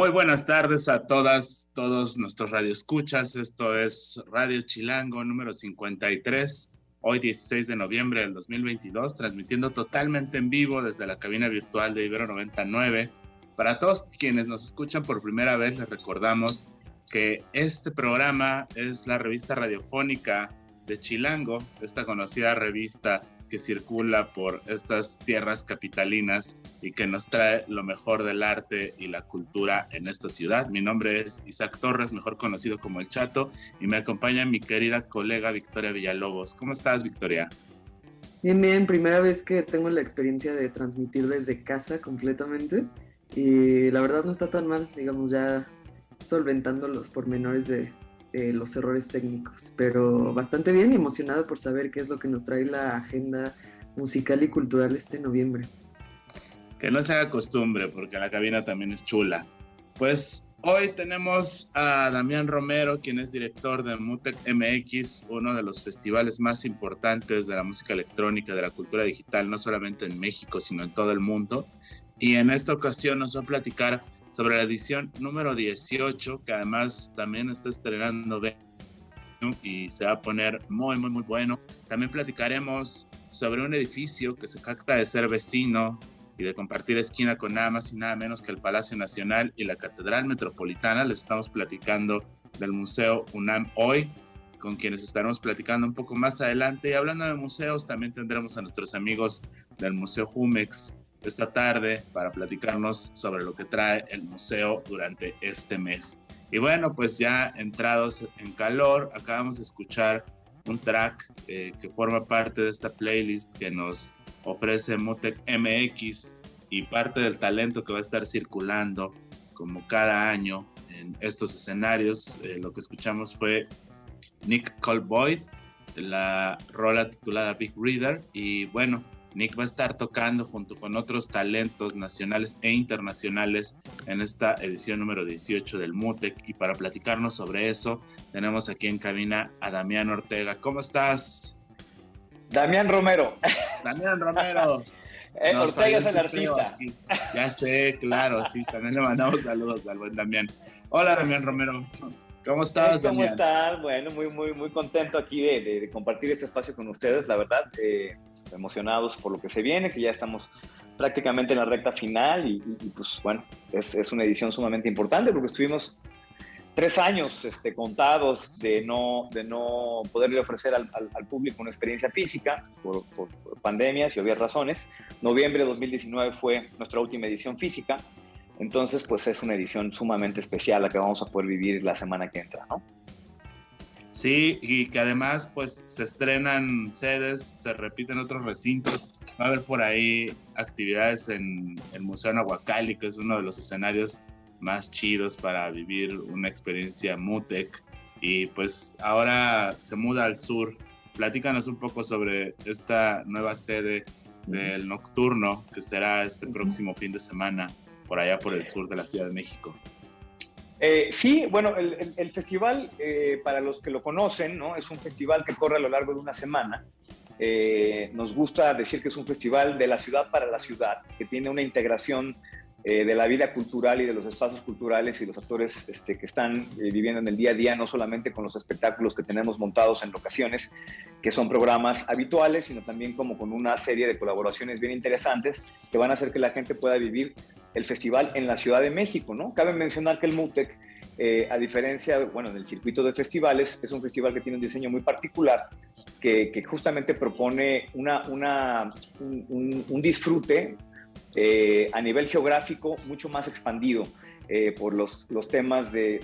Muy buenas tardes a todas, todos nuestros radioescuchas. Esto es Radio Chilango número 53, hoy 16 de noviembre del 2022, transmitiendo totalmente en vivo desde la cabina virtual de Ibero 99. Para todos quienes nos escuchan por primera vez, les recordamos que este programa es la revista radiofónica de Chilango, esta conocida revista que circula por estas tierras capitalinas y que nos trae lo mejor del arte y la cultura en esta ciudad. Mi nombre es Isaac Torres, mejor conocido como El Chato, y me acompaña mi querida colega Victoria Villalobos. ¿Cómo estás, Victoria? Bien, bien, primera vez que tengo la experiencia de transmitir desde casa completamente y la verdad no está tan mal, digamos, ya solventando los pormenores de, eh, los errores técnicos, pero bastante bien y emocionado por saber qué es lo que nos trae la agenda musical y cultural este noviembre. Que no se haga costumbre, porque la cabina también es chula. Pues hoy tenemos a Damián Romero, quien es director de Mutec MX, uno de los festivales más importantes de la música electrónica, de la cultura digital, no solamente en México, sino en todo el mundo. Y en esta ocasión nos va a platicar sobre la edición número 18, que además también está estrenando y se va a poner muy, muy, muy bueno. También platicaremos sobre un edificio que se capta de ser vecino y de compartir esquina con nada más y nada menos que el Palacio Nacional y la Catedral Metropolitana. Les estamos platicando del Museo UNAM hoy, con quienes estaremos platicando un poco más adelante. Y hablando de museos, también tendremos a nuestros amigos del Museo Jumex esta tarde para platicarnos sobre lo que trae el museo durante este mes. Y bueno, pues ya entrados en calor, acabamos de escuchar un track eh, que forma parte de esta playlist que nos ofrece Mutec MX y parte del talento que va a estar circulando como cada año en estos escenarios. Eh, lo que escuchamos fue Nick Colboyd, la rola titulada Big Reader y bueno, Nick va a estar tocando junto con otros talentos nacionales e internacionales en esta edición número 18 del MUTEC. Y para platicarnos sobre eso, tenemos aquí en cabina a Damián Ortega. ¿Cómo estás? Damián Romero. Damián Romero. Eh, Ortega es el artista. Ya sé, claro, sí. También le mandamos saludos al buen Damián. Hola, Damián Romero. ¿Cómo estás, ¿Cómo estás? Bueno, muy, muy, muy contento aquí de, compartir este espacio con ustedes, la verdad, eh, emocionados por lo que se viene, que ya estamos prácticamente en la recta final y, pues bueno, es, es, una edición sumamente importante porque estuvimos tres años este, contados de no, de no poderle ofrecer al, al, público una experiencia física por, por, por pandemias y obvias razones. Noviembre de 2019 fue nuestra última edición física entonces, pues es una edición sumamente especial la que vamos a poder vivir la semana que entra, ¿no? Sí, y que además pues se estrenan sedes, se repiten otros recintos. Va a haber por ahí actividades en el Museo Nahuacali, que es uno de los escenarios más chidos para vivir una experiencia MUTEC. Y pues ahora se muda al sur. Platícanos un poco sobre esta nueva sede del Nocturno, que será este próximo fin de semana por allá por el sur de la Ciudad de México. Eh, sí, bueno, el, festival, eh, para los que lo conocen, ¿no? es un festival que corre a lo largo de una semana. Eh, nos gusta decir que es un festival de la ciudad para la ciudad, que tiene una integración eh, de la vida cultural y de los espacios culturales y los actores este, que están eh, viviendo en el día a día, no solamente con los espectáculos que tenemos montados en locaciones, que son programas habituales, sino también como con una serie de colaboraciones bien interesantes que van a hacer que la gente pueda vivir el festival en la Ciudad de México, ¿no? Cabe mencionar que el MUTEC, eh, a diferencia, bueno, del circuito de festivales, es un festival que tiene un diseño muy particular, que, justamente propone una, una, un, un disfrute eh, a nivel geográfico mucho más expandido eh, por los, los temas de,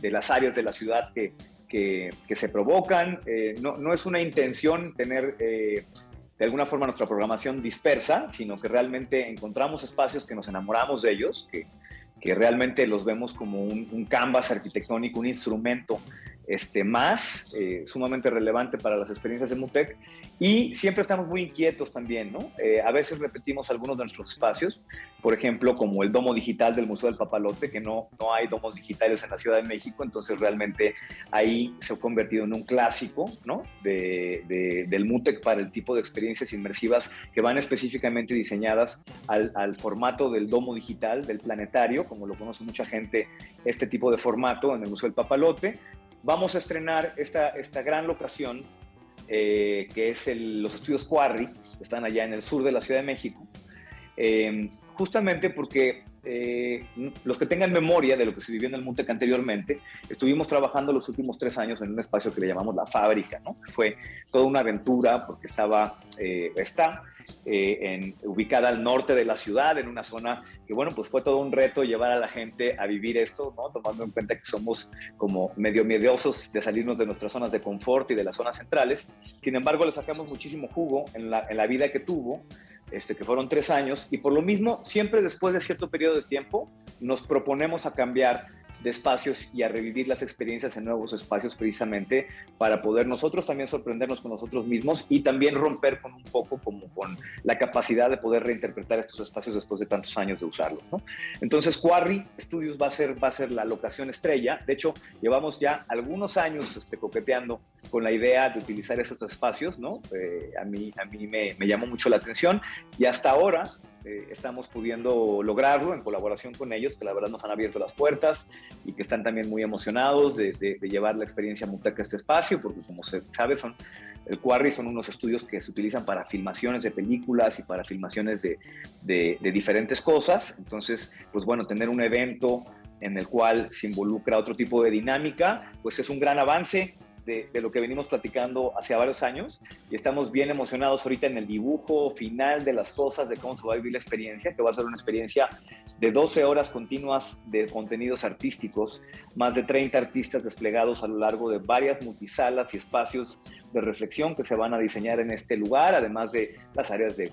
de, las áreas de la ciudad que, que, se provocan. Eh, no, no, es una intención tener de alguna forma nuestra programación dispersa, sino que realmente encontramos espacios que nos enamoramos de ellos, que, que realmente los vemos como un, un canvas arquitectónico, un instrumento este, más eh, sumamente relevante para las experiencias de MUTEC y siempre estamos muy inquietos también, ¿no? Eh, a veces repetimos algunos de nuestros espacios, por ejemplo, como el domo digital del Museo del Papalote, que no, no hay domos digitales en la Ciudad de México, entonces realmente ahí se ha convertido en un clásico, ¿no? De, del MUTEC para el tipo de experiencias inmersivas que van específicamente diseñadas al, al formato del domo digital, del planetario, como lo conoce mucha gente, este tipo de formato en el Museo del Papalote, vamos a estrenar esta, esta gran locación eh, que es los estudios Quarry, que están allá en el sur de la Ciudad de México, eh, justamente porque eh, los que tengan memoria de lo que se vivió en el MUTEC anteriormente, estuvimos trabajando los últimos tres años en un espacio que le llamamos la fábrica, ¿no? Fue toda una aventura porque estaba, está en, ubicada al norte de la ciudad, en una zona que, bueno, pues fue todo un reto llevar a la gente a vivir esto, ¿no? Tomando en cuenta que somos como medio mediosos de salirnos de nuestras zonas de confort y de las zonas centrales. Sin embargo, le sacamos muchísimo jugo en la, en la vida que tuvo, este, que fueron tres años, y por lo mismo, siempre después de cierto periodo de tiempo, nos proponemos a cambiar de espacios y a revivir las experiencias en nuevos espacios precisamente para poder nosotros también sorprendernos con nosotros mismos y también romper con un poco como con la capacidad de poder reinterpretar estos espacios después de tantos años de usarlos. ¿no? Entonces Quarry Studios va a, ser, va a ser la locación estrella. De hecho, llevamos ya algunos años este, coqueteando con la idea de utilizar estos espacios. ¿no? Eh, a mí, a mí me, me llamó mucho la atención y hasta ahora eh, estamos pudiendo lograrlo en colaboración con ellos, que la verdad nos han abierto las puertas y que están también muy emocionados de, llevar la experiencia Muteca a este espacio, porque como se sabe, son, el Quarry son unos estudios que se utilizan para filmaciones de películas y para filmaciones de, de diferentes cosas. Entonces, pues bueno, tener un evento en el cual se involucra otro tipo de dinámica, pues es un gran avance de, lo que venimos platicando hace varios años y estamos bien emocionados ahorita en el dibujo final de las cosas, de cómo se va a vivir la experiencia, que va a ser una experiencia de 12 horas continuas de contenidos artísticos, más de 30 artistas desplegados a lo largo de varias multisalas y espacios de reflexión que se van a diseñar en este lugar, además de las áreas de,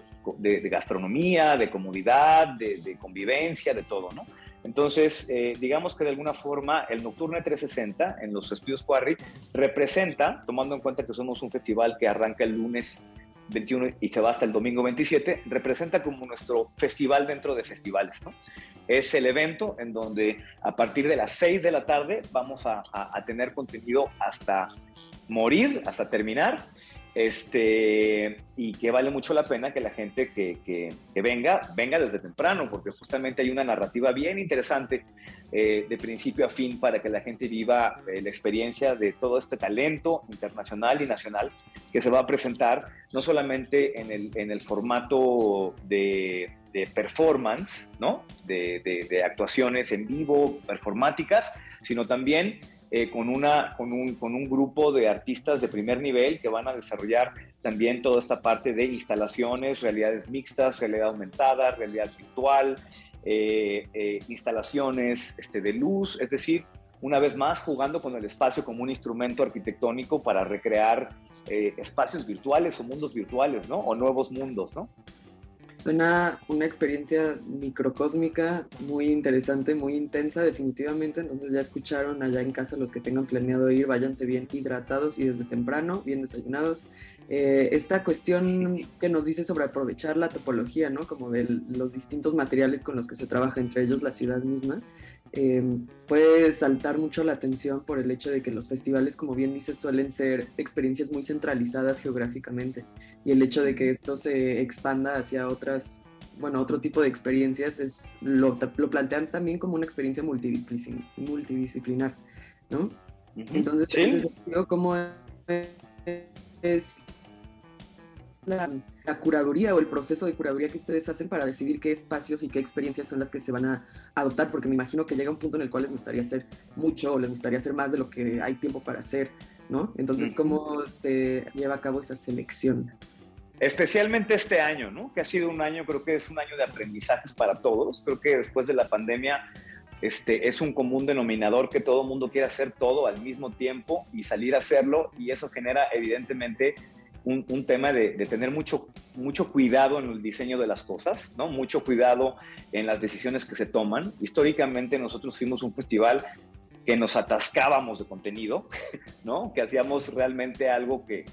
gastronomía, de comodidad, de, de convivencia, de todo, ¿no? Entonces, eh, digamos que de alguna forma el Nocturne 360 en los estudios Quarry representa, tomando en cuenta que somos un festival que arranca el lunes 21 y se va hasta el domingo 27, representa como nuestro festival dentro de festivales. ¿no? Es el evento en donde a partir de las 6 de la tarde vamos a tener contenido hasta morir, hasta terminar este, y que vale mucho la pena que la gente que, venga, venga desde temprano, porque justamente hay una narrativa bien interesante eh, de principio a fin para que la gente viva eh, la experiencia de todo este talento internacional y nacional que se va a presentar no solamente en el, en el formato de, performance, ¿no? De actuaciones en vivo, performáticas, sino también eh, con, una, con, un, con un grupo de artistas de primer nivel que van a desarrollar también toda esta parte de instalaciones, realidades mixtas, realidad aumentada, realidad virtual, eh, eh, instalaciones este, de luz, es decir, una vez más jugando con el espacio como un instrumento arquitectónico para recrear espacios virtuales o mundos virtuales, ¿no? O nuevos mundos, ¿no? Suena una experiencia microcósmica muy interesante, muy intensa definitivamente, entonces ya escucharon allá en casa los que tengan planeado ir, váyanse bien hidratados y desde temprano, bien desayunados. Eh, esta cuestión que nos dice sobre aprovechar la topología, ¿no? Como de los distintos materiales con los que se trabaja, entre ellos la ciudad misma, Em, puede saltar mucho la atención por el hecho de que los festivales, como bien dices, suelen ser experiencias muy centralizadas geográficamente. Y el hecho de que esto se expanda hacia otras, bueno, otro tipo de experiencias es lo, lo plantean también como una experiencia multidisciplinar, ¿no? Entonces, en ese sentido, ¿cómo es la, curaduría o el proceso de curaduría que ustedes hacen para decidir qué espacios y qué experiencias son las que se van a adoptar, porque me imagino que llega un punto en el cual les gustaría hacer mucho o les gustaría hacer más de lo que hay tiempo para hacer, ¿no? Entonces, ¿cómo se lleva a cabo esa selección? Especialmente este año, ¿no? Que ha sido un año, creo que es un año de aprendizajes para todos. Creo que después de la pandemia este, es un común denominador que todo el mundo quiere hacer todo al mismo tiempo y salir a hacerlo y eso genera evidentemente un, tema de, tener mucho, mucho cuidado en el diseño de las cosas, ¿no? mucho cuidado en las decisiones que se toman. Históricamente nosotros fuimos un festival que nos atascábamos de contenido, ¿no? que hacíamos realmente algo que,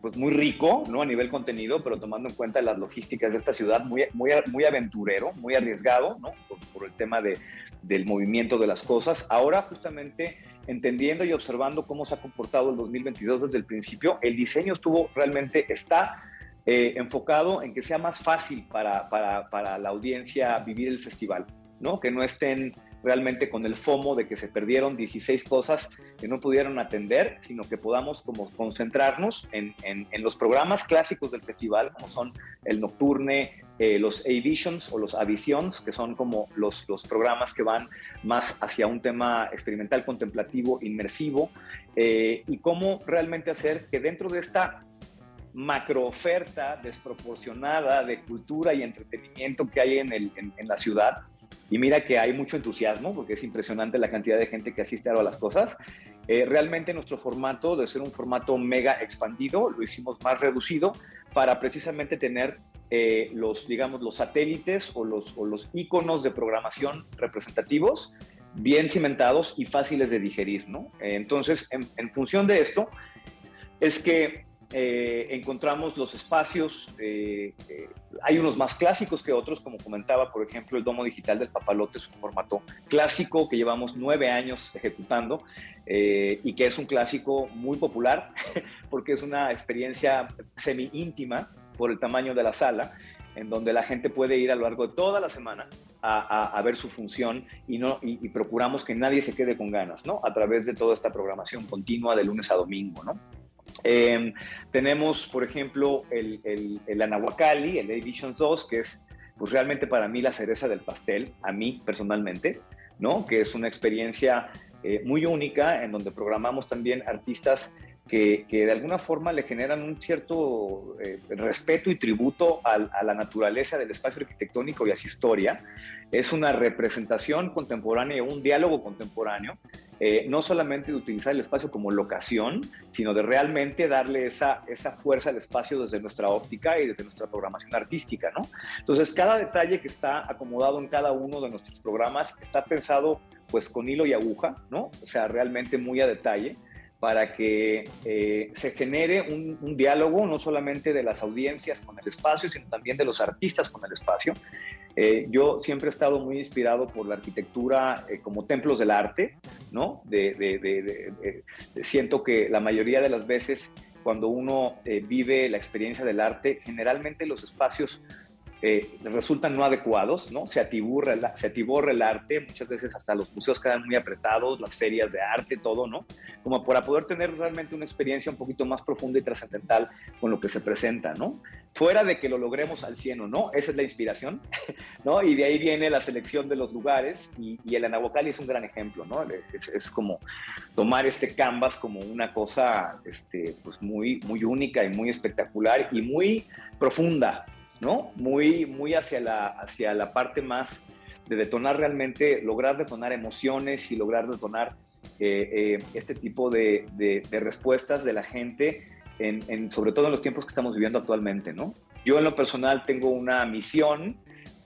pues muy rico, ¿no? A nivel contenido, pero tomando en cuenta las logísticas de esta ciudad, muy, muy, muy aventurero, muy arriesgado, ¿no? Por, el tema de, del movimiento de las cosas. Ahora, justamente, entendiendo y observando cómo se ha comportado el 2022 desde el principio, el diseño estuvo realmente, está eh, enfocado en que sea más fácil para, para, para la audiencia vivir el festival, ¿no? Que no estén realmente con el FOMO de que se perdieron 16 cosas que no pudieron atender, sino que podamos como concentrarnos en, en, los programas clásicos del festival, como son el Nocturne, eh, los A-Visions o los A-Visions, que son como los, los programas que van más hacia un tema experimental, contemplativo, inmersivo, eh, y cómo realmente hacer que dentro de esta macro oferta desproporcionada de cultura y entretenimiento que hay en, el, en la ciudad, y mira que hay mucho entusiasmo, porque es impresionante la cantidad de gente que asiste a las cosas. Eh, realmente nuestro formato, de ser un formato mega expandido, lo hicimos más reducido para precisamente tener eh, los, digamos, los satélites o los, o los iconos de programación representativos bien cimentados y fáciles de digerir, ¿no? Entonces, en, en función de esto, es que eh, encontramos los espacios, eh, eh, hay unos más clásicos que otros, como comentaba, por ejemplo, el Domo Digital del Papalote es un formato clásico que llevamos nueve años ejecutando y que es un clásico muy popular porque es una experiencia semi íntima por el tamaño de la sala, en donde la gente puede ir a lo largo de toda la semana a, ver su función y, no, y, y, procuramos que nadie se quede con ganas, ¿no? A través de toda esta programación continua de lunes a domingo, ¿no? Em, tenemos, por ejemplo, el, el, el Anahuacalli, el Editions 2, que es pues realmente para mí la cereza del pastel, a mí personalmente, ¿no? Que es una experiencia eh, muy única en donde programamos también artistas que, de alguna forma le generan un cierto eh, respeto y tributo a, a, la naturaleza del espacio arquitectónico y a su historia. Es una representación contemporánea, un diálogo contemporáneo eh, no solamente de utilizar el espacio como locación, sino de realmente darle esa, esa fuerza al espacio desde nuestra óptica y desde nuestra programación artística, ¿no? Entonces, cada detalle que está acomodado en cada uno de nuestros programas está pensado pues con hilo y aguja, ¿no? O sea, realmente muy a detalle para que eh, se genere un, diálogo no solamente de las audiencias con el espacio, sino también de los artistas con el espacio. Eh, yo siempre he estado muy inspirado por la arquitectura eh, como templos del arte, ¿no? Siento que la mayoría de las veces cuando uno vive la experiencia del arte, generalmente los espacios eh, resultan no adecuados, ¿no? Se el, se atiborra el arte, muchas veces hasta los museos quedan muy apretados, las ferias de arte, todo, ¿no? Como para poder tener realmente una experiencia un poquito más profunda y trascendental con lo que se presenta, ¿no? Fuera de que lo logremos al 100 o no, esa es la inspiración, ¿no? Y de ahí viene la selección de los lugares y, y el Anahuacalli es un gran ejemplo, ¿no? Es, es, como tomar este canvas como una cosa, este, pues muy, muy única y muy espectacular y muy profunda, ¿no? Muy, muy hacia, la, hacia la parte más de detonar realmente, lograr detonar emociones y lograr detonar eh, eh, este tipo de, de, respuestas de la gente, en, en, sobre todo en los tiempos que estamos viviendo actualmente, ¿no? Yo en lo personal tengo una misión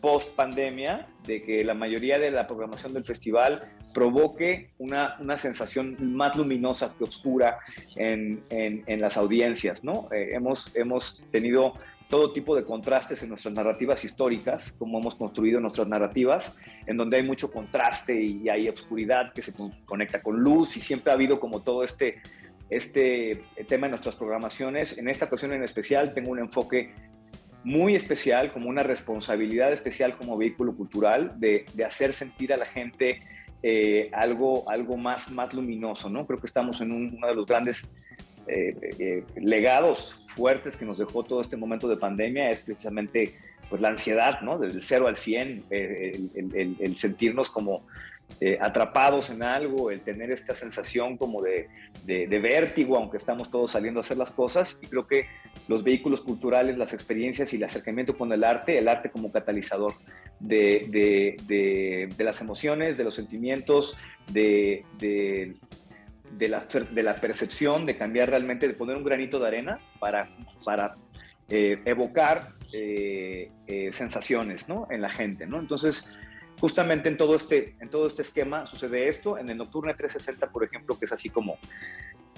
post pandemia de que la mayoría de la programación del festival provoque una, una sensación más luminosa que oscura en, en, en las audiencias, ¿no? Eh, hemos, hemos tenido todo tipo de contrastes en nuestras narrativas históricas, como hemos construido nuestras narrativas, en donde hay mucho contraste y hay oscuridad que se conecta con luz y siempre ha habido como todo este, este tema en nuestras programaciones. En esta ocasión en especial tengo un enfoque muy especial, como una responsabilidad especial como vehículo cultural de, de hacer sentir a la gente eh, algo, algo más, más luminoso, ¿no? Creo que estamos en un, uno de los grandes eh, eh, legados fuertes que nos dejó todo este momento de pandemia es precisamente pues, la ansiedad, ¿no? Desde el 0 al 100, eh, el, sentirnos como atrapados en algo, el tener esta sensación como de, de, de, vértigo, aunque estamos todos saliendo a hacer las cosas. Y creo que los vehículos culturales, las experiencias y el acercamiento con el arte, el arte como catalizador de, las emociones, de los sentimientos, de, la, de la percepción, de cambiar realmente, de poner un granito de arena para, para eh, evocar eh, eh, sensaciones ¿no? en la gente. ¿no? Entonces, justamente en todo, este, en todo este esquema sucede esto. En el Nocturne 360, por ejemplo, que es así como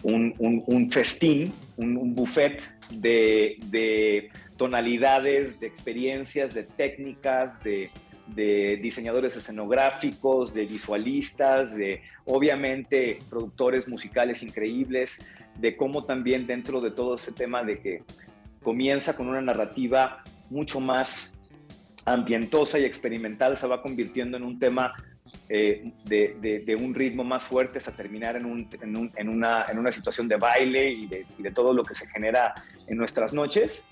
un, un, festín, un, buffet de, de, tonalidades, de experiencias, de técnicas, de, de diseñadores escenográficos, de visualistas, de obviamente productores musicales increíbles, de cómo también dentro de todo ese tema de que comienza con una narrativa mucho más ambientosa y experimental, se va convirtiendo en un tema eh, de, un ritmo más fuerte hasta terminar en, una, situación de baile y de, todo lo que se genera en nuestras noches.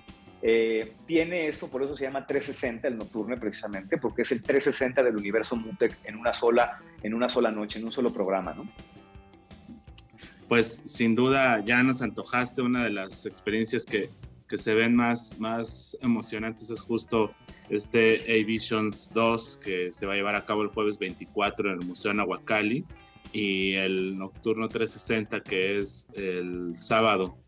Eh, tiene eso, por eso se llama 360 el nocturne precisamente, porque es el 360 del universo Mutec en una sola, en una sola noche, en un solo programa, ¿no? Pues sin duda ya nos antojaste una de las experiencias que, que se ven más, más emocionantes es justo este A-Visions 2 que se va a llevar a cabo el jueves 24 en el Museo Nahuacali y el Nocturno 360 que es el sábado,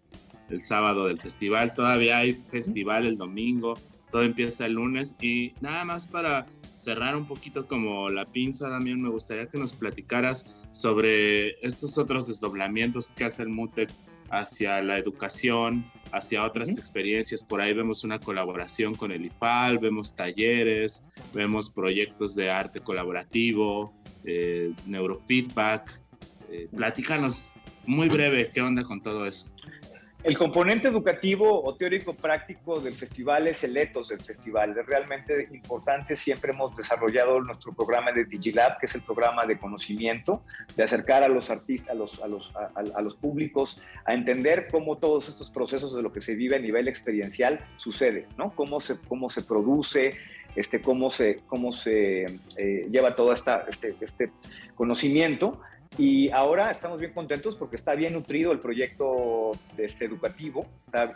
el sábado del festival. Todavía hay festival el domingo, todo empieza el lunes y nada más para cerrar un poquito como la pinza, también me gustaría que nos platicaras sobre estos otros desdoblamientos que hace el MUTEC hacia la educación, hacia otras experiencias. Por ahí vemos una colaboración con el IFAL, vemos talleres, vemos proyectos de arte colaborativo, eh, neurofeedback. Eh, platícanos muy breve qué onda con todo eso. El componente educativo o teórico práctico del festival es el ethos del festival. Es realmente importante. Siempre hemos desarrollado nuestro programa de Digilab, que es el programa de conocimiento, de acercar a los artistas, a los, a los, a, los públicos, a entender cómo todos estos procesos de lo que se vive a nivel experiencial sucede, ¿no? Cómo se, cómo se produce, este, cómo se, cómo se eh, lleva todo este, este conocimiento y ahora estamos bien contentos porque está bien nutrido el proyecto este educativo,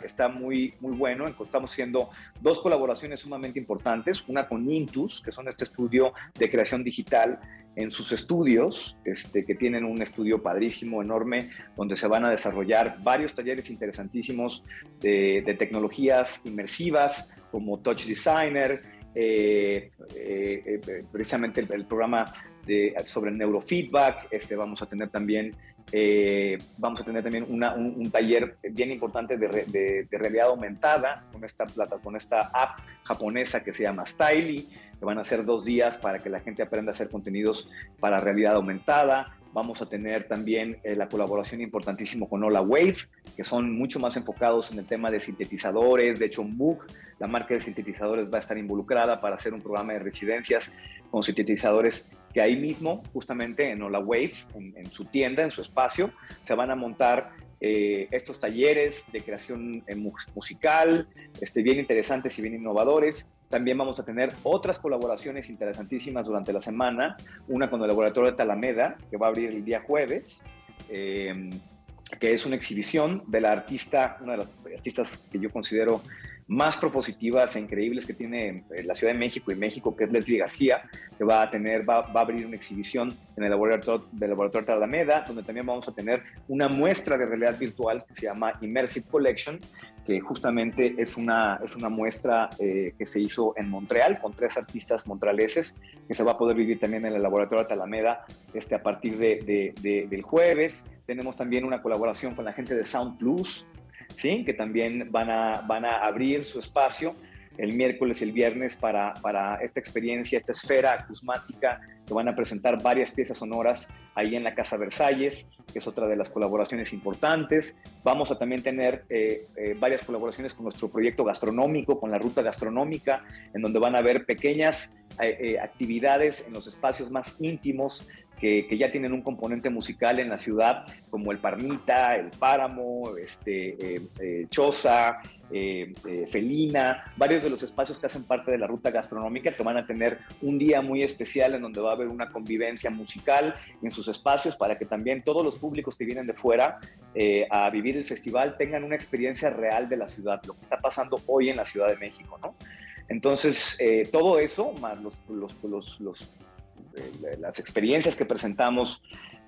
está, muy, muy bueno. Estamos haciendo dos colaboraciones sumamente importantes, una con Intus, que son este estudio de creación digital en sus estudios, este, que tienen un estudio padrísimo, enorme, donde se van a desarrollar varios talleres interesantísimos de, tecnologías inmersivas como Touch Designer, eh, eh, eh, precisamente el, programa sobre neurofeedback, este, vamos a tener también, eh, vamos a tener también un, taller bien importante de, realidad aumentada con esta, plata, con esta app japonesa que se llama Styly, que van a ser dos días para que la gente aprenda a hacer contenidos para realidad aumentada. Vamos a tener también eh, la colaboración importantísimo con Hola Wave, que son mucho más enfocados en el tema de sintetizadores. De hecho, MOOC, la marca de sintetizadores, va a estar involucrada para hacer un programa de residencias con sintetizadores que ahí mismo, justamente en Hola Wave, en, su tienda, en su espacio, se van a montar eh, estos talleres de creación eh, musical, este, bien interesantes y bien innovadores. También vamos a tener otras colaboraciones interesantísimas durante la semana, una con el Laboratorio de Talameda, que va a abrir el día jueves, eh, que es una exhibición de la artista, una de las artistas que yo considero más propositivas e increíbles que tiene eh, la Ciudad de México y México, que es Leslie García, que va a tener, va, a abrir una exhibición en el laboratorio del laboratorio de Alameda, donde también vamos a tener una muestra de realidad virtual que se llama Immersive Collection, que justamente es una, es una muestra eh, que se hizo en Montreal con tres artistas montrealeses, que se va a poder vivir también en el laboratorio de Alameda este, a partir de, del jueves. Tenemos también una colaboración con la gente de Sound Plus, ¿sí? que también van a, van a abrir su espacio el miércoles y el viernes para, para esta experiencia, esta esfera acusmática, que van a presentar varias piezas sonoras ahí en la Casa Versalles, que es otra de las colaboraciones importantes. Vamos a también tener eh, eh, varias colaboraciones con nuestro proyecto gastronómico, con la ruta gastronómica, en donde van a haber pequeñas eh, actividades en los espacios más íntimos que, ya tienen un componente musical en la ciudad, como el Parmita, el Páramo, este, eh, eh, Choza, eh, Felina, varios de los espacios que hacen parte de la ruta gastronómica que van a tener un día muy especial en donde va a haber una convivencia musical en sus espacios para que también todos los públicos que vienen de fuera a vivir el festival tengan una experiencia real de la ciudad, lo que está pasando hoy en la Ciudad de México. Entonces, eh, todo eso, más los, los, los, eh, las experiencias que presentamos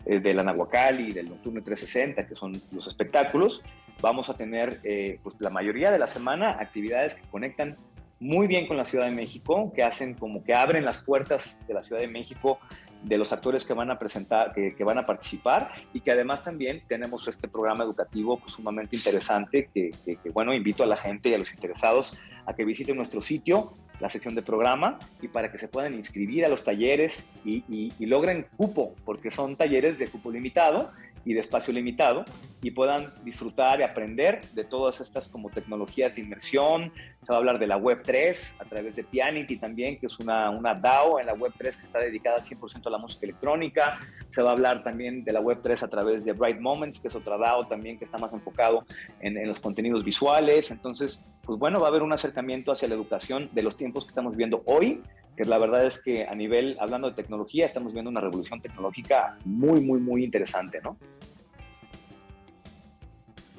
eh, de la Nahuacali y del Nocturno 360, que son los espectáculos, vamos a tener pues la mayoría de la semana actividades que conectan muy bien con la Ciudad de México, que hacen como que abren las puertas de la Ciudad de México de los actores que van a presentar, que, van a participar y que además también tenemos este programa educativo pues, sumamente interesante que, bueno, invito a la gente y a los interesados a que visiten nuestro sitio, la sección de programa y para que se puedan inscribir a los talleres y, logren cupo, porque son talleres de cupo limitado y de espacio limitado y puedan disfrutar y aprender de todas estas como tecnologías de inmersión. Se va a hablar de la Web 3 a través de Pianity también, que es una, una DAO en la Web 3 que está dedicada 100% a la música electrónica. Se va a hablar también de la Web 3 a través de Bright Moments, que es otra DAO también que está más enfocado en, en los contenidos visuales. Entonces, pues bueno, va a haber un acercamiento hacia la educación de los tiempos que estamos viviendo hoy que la verdad es que a nivel, hablando de tecnología, estamos viendo una revolución tecnológica muy, muy, muy interesante, ¿no?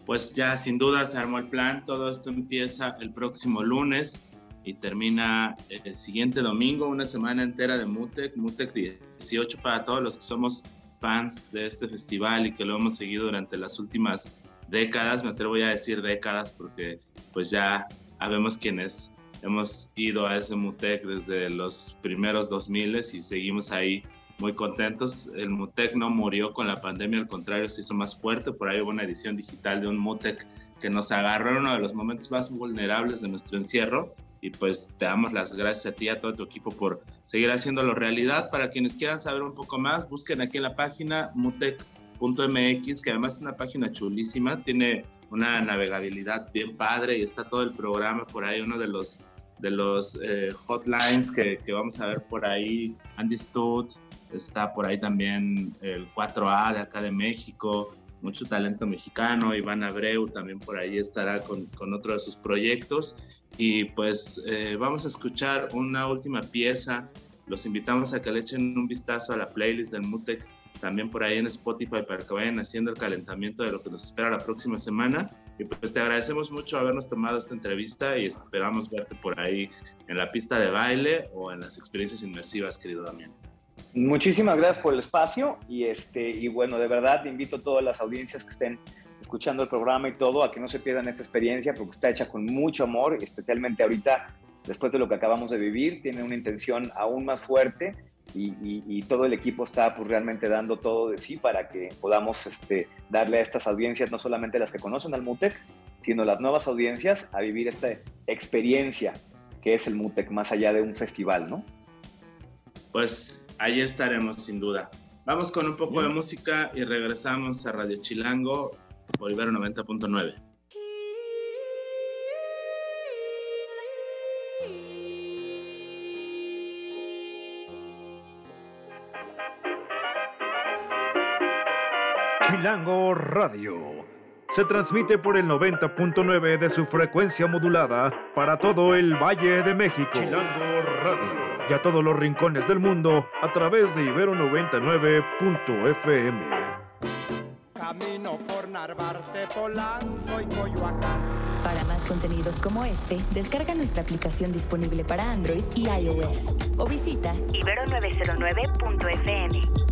Pues ya sin duda se armó el plan, todo esto empieza el próximo lunes y termina el siguiente domingo, una semana entera de Mutec, Mutec 18 para todos los que somos fans de este festival y que lo hemos seguido durante las últimas décadas, me atrevo ya a decir décadas porque pues ya sabemos quiénes hemos ido a ese MUTEC desde los primeros 2000 y seguimos ahí muy contentos. El MUTEC no murió con la pandemia, al contrario, se hizo más fuerte. Por ahí hubo una edición digital de un MUTEC que nos agarró en uno de los momentos más vulnerables de nuestro encierro. Y pues te damos las gracias a ti y a todo tu equipo por seguir haciéndolo realidad. Para quienes quieran saber un poco más, busquen aquí en la página mutec.mx, que además es una página chulísima, tiene una navegabilidad bien padre y está todo el programa por ahí, uno de los de los eh, hotlines que, que, vamos a ver por ahí, Andy Stott, está por ahí también el 4A de acá de México, mucho talento mexicano, Iván Abreu también por ahí estará con, con otro de sus proyectos. Y pues eh, vamos a escuchar una última pieza. Los invitamos a que le echen un vistazo a la playlist del Mutec, también por ahí en Spotify, para que vayan haciendo el calentamiento de lo que nos espera la próxima semana. Y pues te agradecemos mucho habernos tomado esta entrevista y esperamos verte por ahí en la pista de baile o en las experiencias inmersivas, querido Damián. Muchísimas gracias por el espacio y, este, y bueno, de verdad invito a todas las audiencias que estén escuchando el programa y todo a que no se pierdan esta experiencia porque está hecha con mucho amor, especialmente ahorita después de lo que acabamos de vivir, tiene una intención aún más fuerte y, todo el equipo está pues, realmente dando todo de sí para que podamos este, darle a estas audiencias, no solamente las que conocen al MUTEC, sino las nuevas audiencias, a vivir esta experiencia que es el MUTEC más allá de un festival, ¿no? Pues ahí estaremos sin duda. Vamos con un poco de música y regresamos a Radio Chilango por Ibero 90.9. Chilango Radio. Se transmite por el 90.9 de su frecuencia modulada para todo el Valle de México. Chilango Radio. Y a todos los rincones del mundo a través de Ibero 99.fm. Camino por Narvarte, Polanco y Coyoacán. Para más contenidos como este, descarga nuestra aplicación disponible para Android y iOS o visita ibero909.fm.